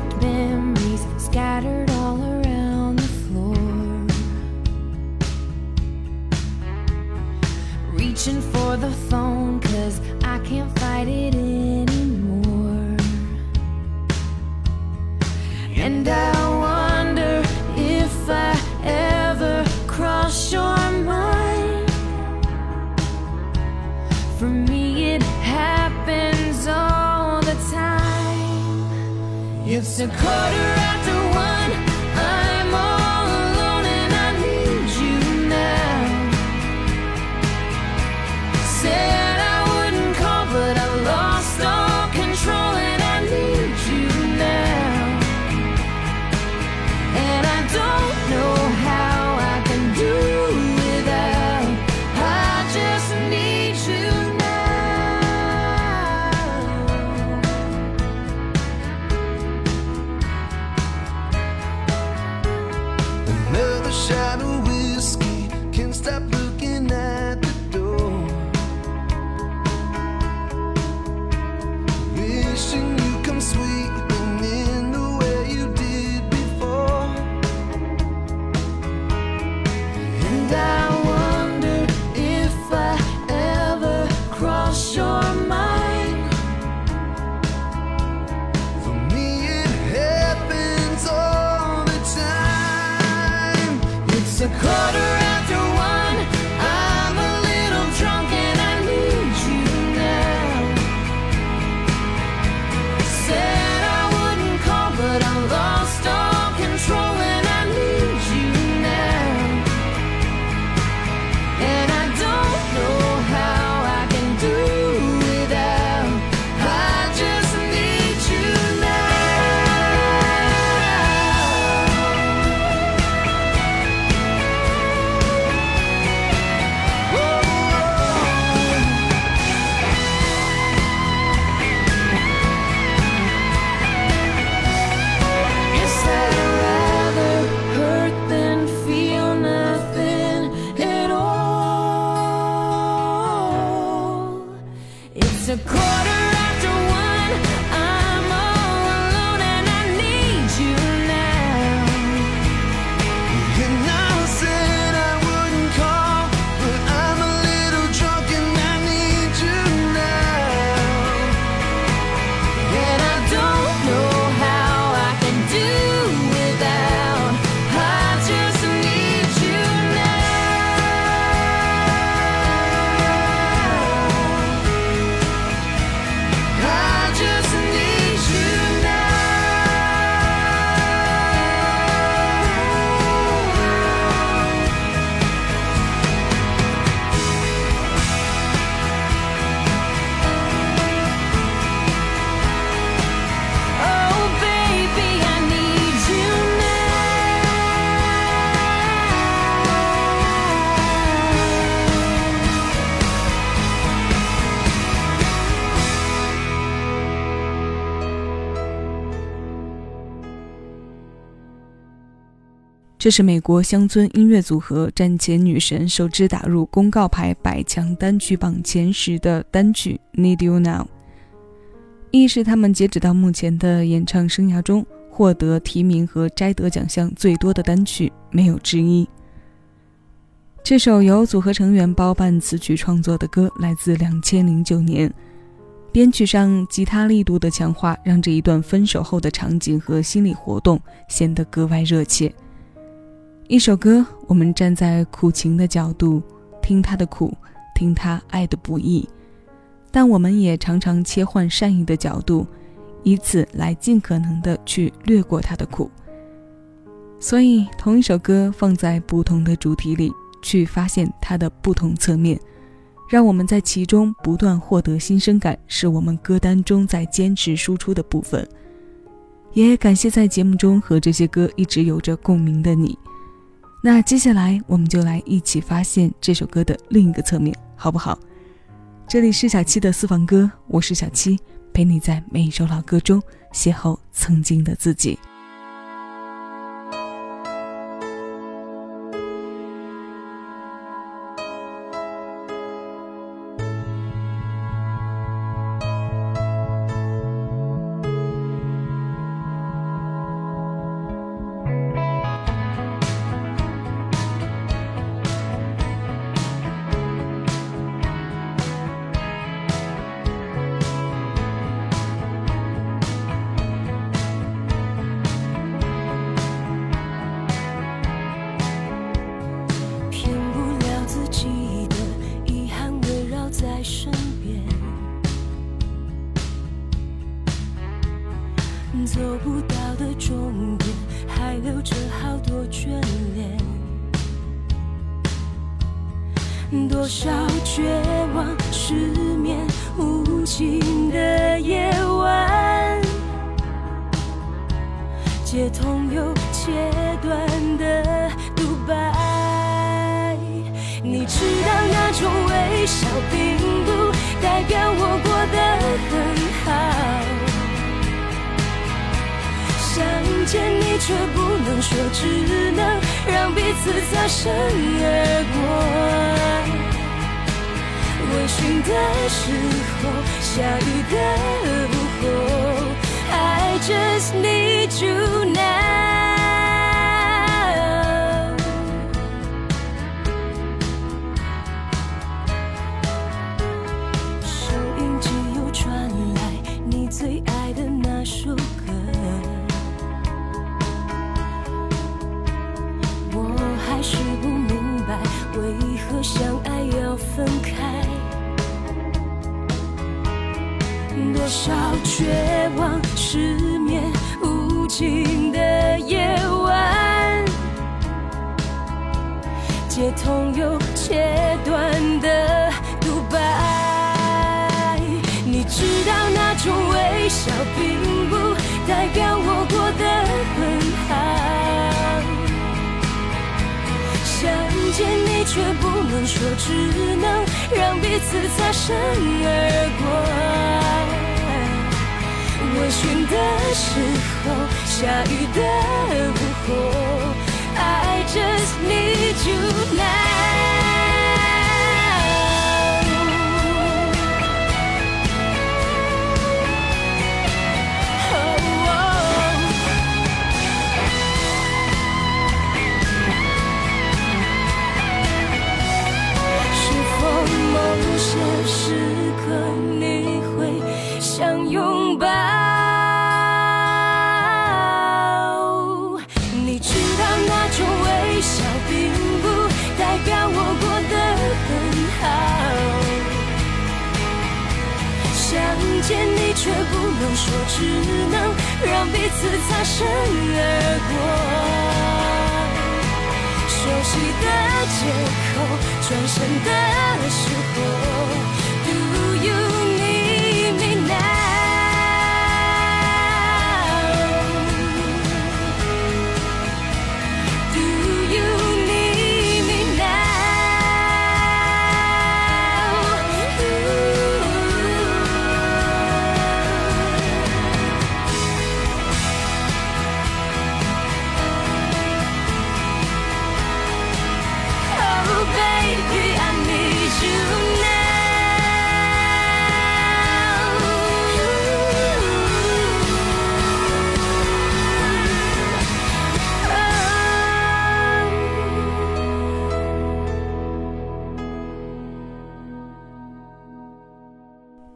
perfect man. 这是美国乡村音乐组合战前女神首支打入公告牌百强单曲榜前十的单曲《Need You Now》，亦是他们截止到目前的演唱生涯中获得提名和摘得奖项最多的单曲，没有之一。这首由组合成员包办词曲创作的歌来自两千零九年，编曲上吉他力度的强化，让这一段分手后的场景和心理活动显得格外热切。一首歌，我们站在苦情的角度听他的苦，听他爱的不易，但我们也常常切换善意的角度，以此来尽可能的去略过他的苦。所以，同一首歌放在不同的主题里，去发现它的不同侧面，让我们在其中不断获得新生感，是我们歌单中在坚持输出的部分。也感谢在节目中和这些歌一直有着共鸣的你。那接下来，我们就来一起发现这首歌的另一个侧面，好不好？这里是小七的私房歌，我是小七，陪你在每一首老歌中邂逅曾经的自己。少绝望，失眠，无尽的夜晚，接通又切断的独白。你知道那种微笑，并不代表我过得很好。想见你，却不能说，只能让彼此擦身而过。微醺的时候，下雨的午后。I just need you now。收音机又传来你最爱的那首歌，我还是不明白，为何相爱要分开。多少绝望失眠无尽的夜晚，接通又切断的独白。你知道那种微笑，并不代表我过得很好。想见你却不能说，只能让彼此擦身而过。微醺的时候，下雨的午后。I just need you now. 借口，转身的时候，Do you？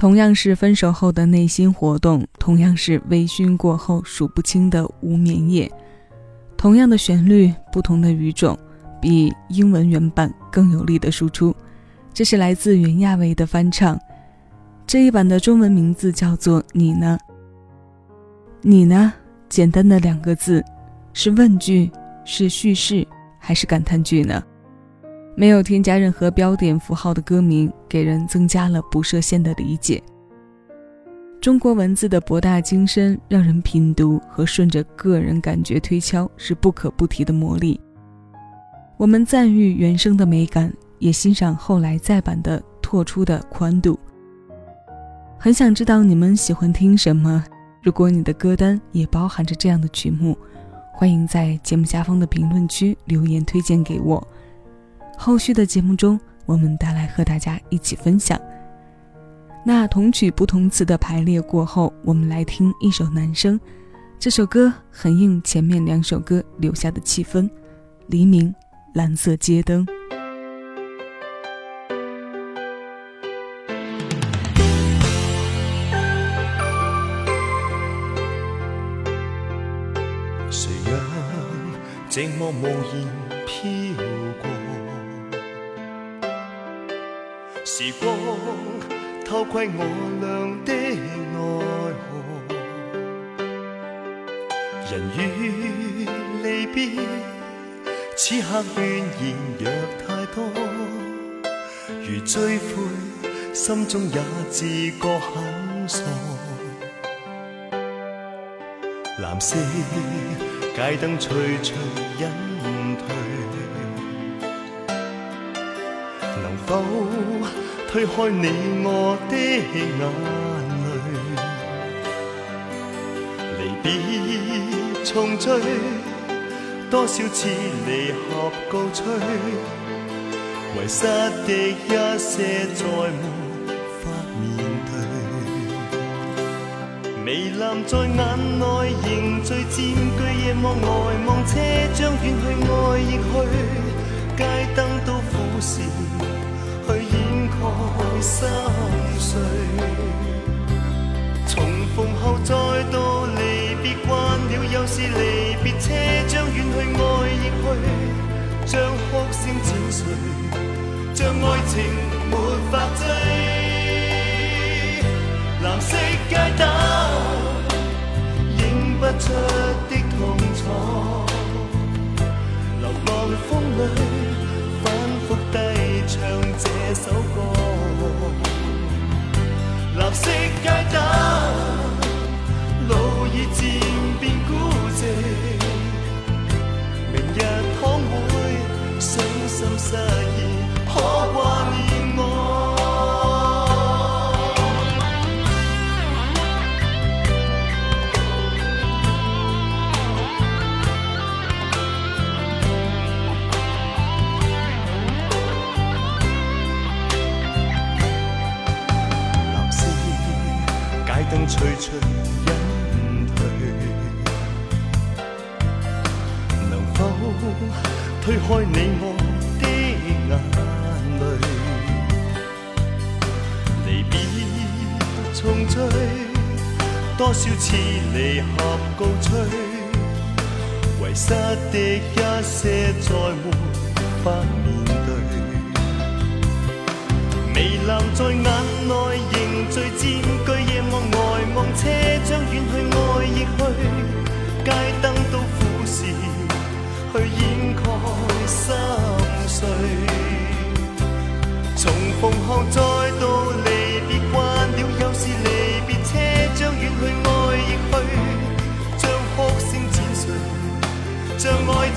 同样是分手后的内心活动，同样是微醺过后数不清的无眠夜，同样的旋律，不同的语种，比英文原版更有力的输出。这是来自袁娅维的翻唱，这一版的中文名字叫做《你呢》。你呢？简单的两个字，是问句，是叙事，还是感叹句呢？没有添加任何标点符号的歌名，给人增加了不设限的理解。中国文字的博大精深，让人品读和顺着个人感觉推敲是不可不提的魔力。我们赞誉原声的美感，也欣赏后来再版的拓出的宽度。很想知道你们喜欢听什么？如果你的歌单也包含着这样的曲目，欢迎在节目下方的评论区留言推荐给我。后续的节目中，我们带来和大家一起分享。那同曲不同词的排列过后，我们来听一首男声，这首歌很应前面两首歌留下的气氛。黎明，蓝色街灯。谁让寂寞无言？时光偷窥我俩的爱河，人与离别，此刻怨言若太多，如追悔，心中也自觉很傻。蓝色街灯徐徐隐退，能否？推开你我的眼泪，离别重聚，多少次离合告吹，遗失的一些再没法面对。微蓝在眼内凝聚，占据夜幕外望，车将远去，爱亦去，街灯都苦视。心碎，重逢后再度离别，惯了又是离别，车将远去，爱亦去，将哭声剪碎，将爱情没法追。蓝色街灯映不出的痛楚，流浪风里反复低唱这首歌。蓝色街灯，路已渐。消似离合告吹，遗失的一些再没法面对，微澜在眼内凝聚。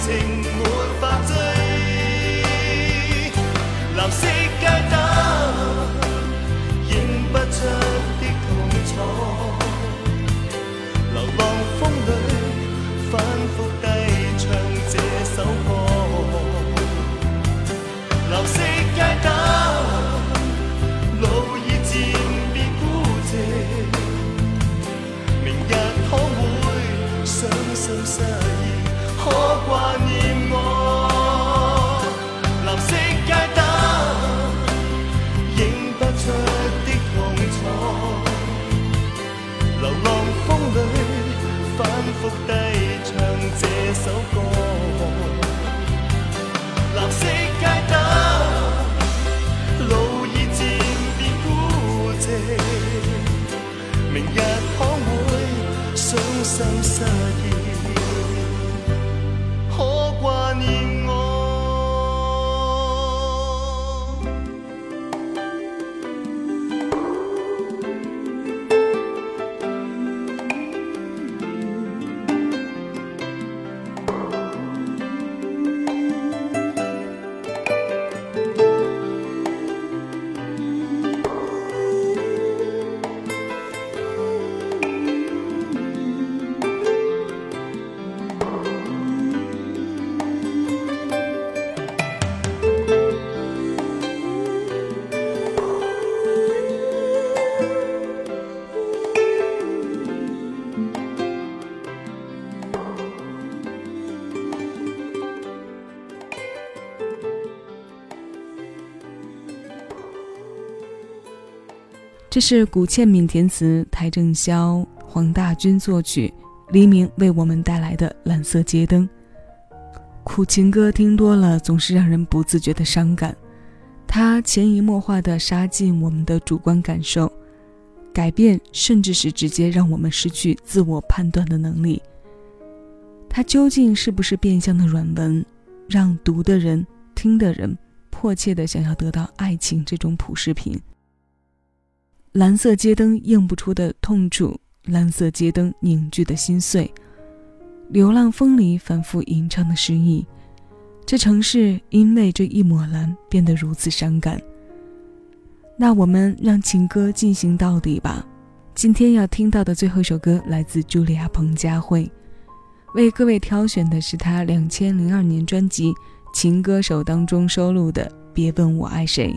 情没法追，蓝色街灯映不出的痛楚，流浪风里反复低唱这首歌。蓝色街灯，路已渐变孤寂，明日可会伤心失意？可挂。கூட்ட 这是古倩敏填词，邰正宵、黄大军作曲，黎明为我们带来的《蓝色街灯》。苦情歌听多了，总是让人不自觉的伤感，它潜移默化的杀进我们的主观感受，改变甚至是直接让我们失去自我判断的能力。它究竟是不是变相的软文，让读的人、听的人迫切的想要得到爱情这种普世品？蓝色街灯映不出的痛楚，蓝色街灯凝聚的心碎，流浪风里反复吟唱的诗意，这城市因为这一抹蓝变得如此伤感。那我们让情歌进行到底吧。今天要听到的最后一首歌来自朱丽亚彭佳慧，为各位挑选的是她2千零二年专辑《情歌手》当中收录的《别问我爱谁》。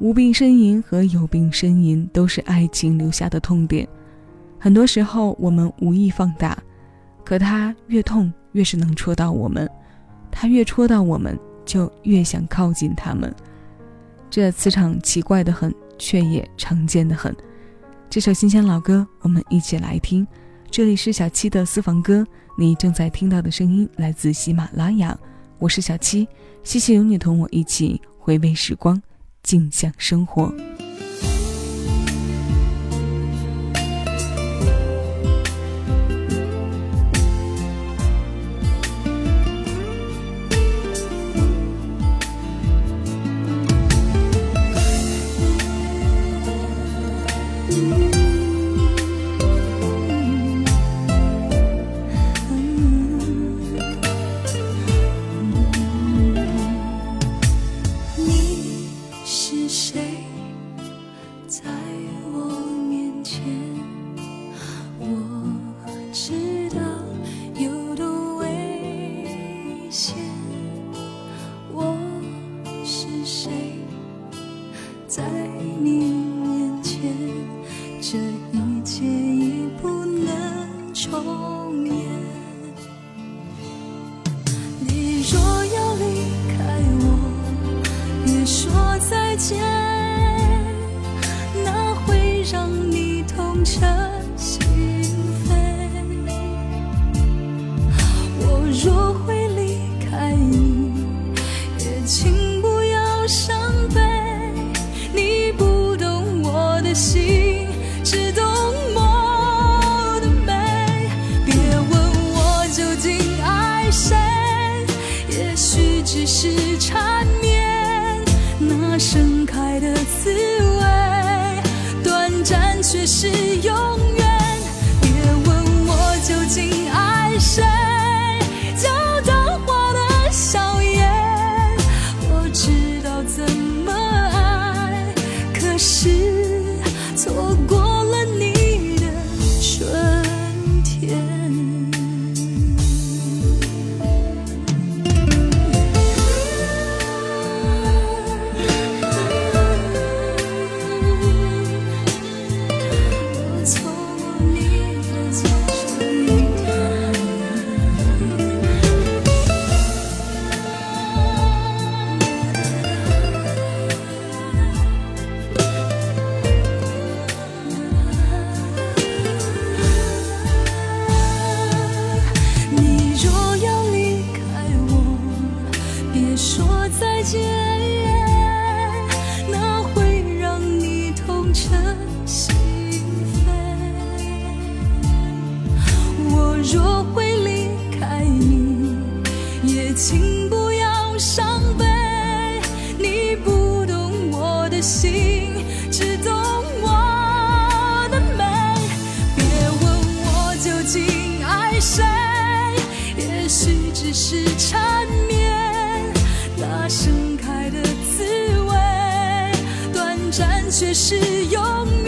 无病呻吟和有病呻吟都是爱情留下的痛点，很多时候我们无意放大，可它越痛越是能戳到我们，它越戳到我们就越想靠近他们，这磁场奇怪的很，却也常见的很。这首新鲜老歌，我们一起来听。这里是小七的私房歌，你正在听到的声音来自喜马拉雅，我是小七，谢谢有你同我一起回味时光。静享生活。红尘戏。别说再见，那会让你痛彻心扉。我若会离开你，也请不要伤悲。你不懂我的心，只懂我的美。别问我究竟爱谁，也许只是……场。这是远。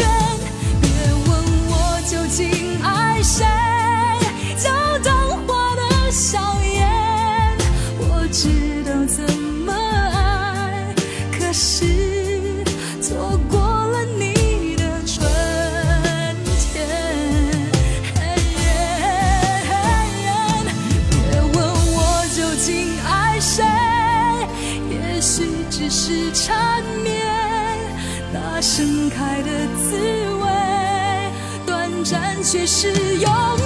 却是永。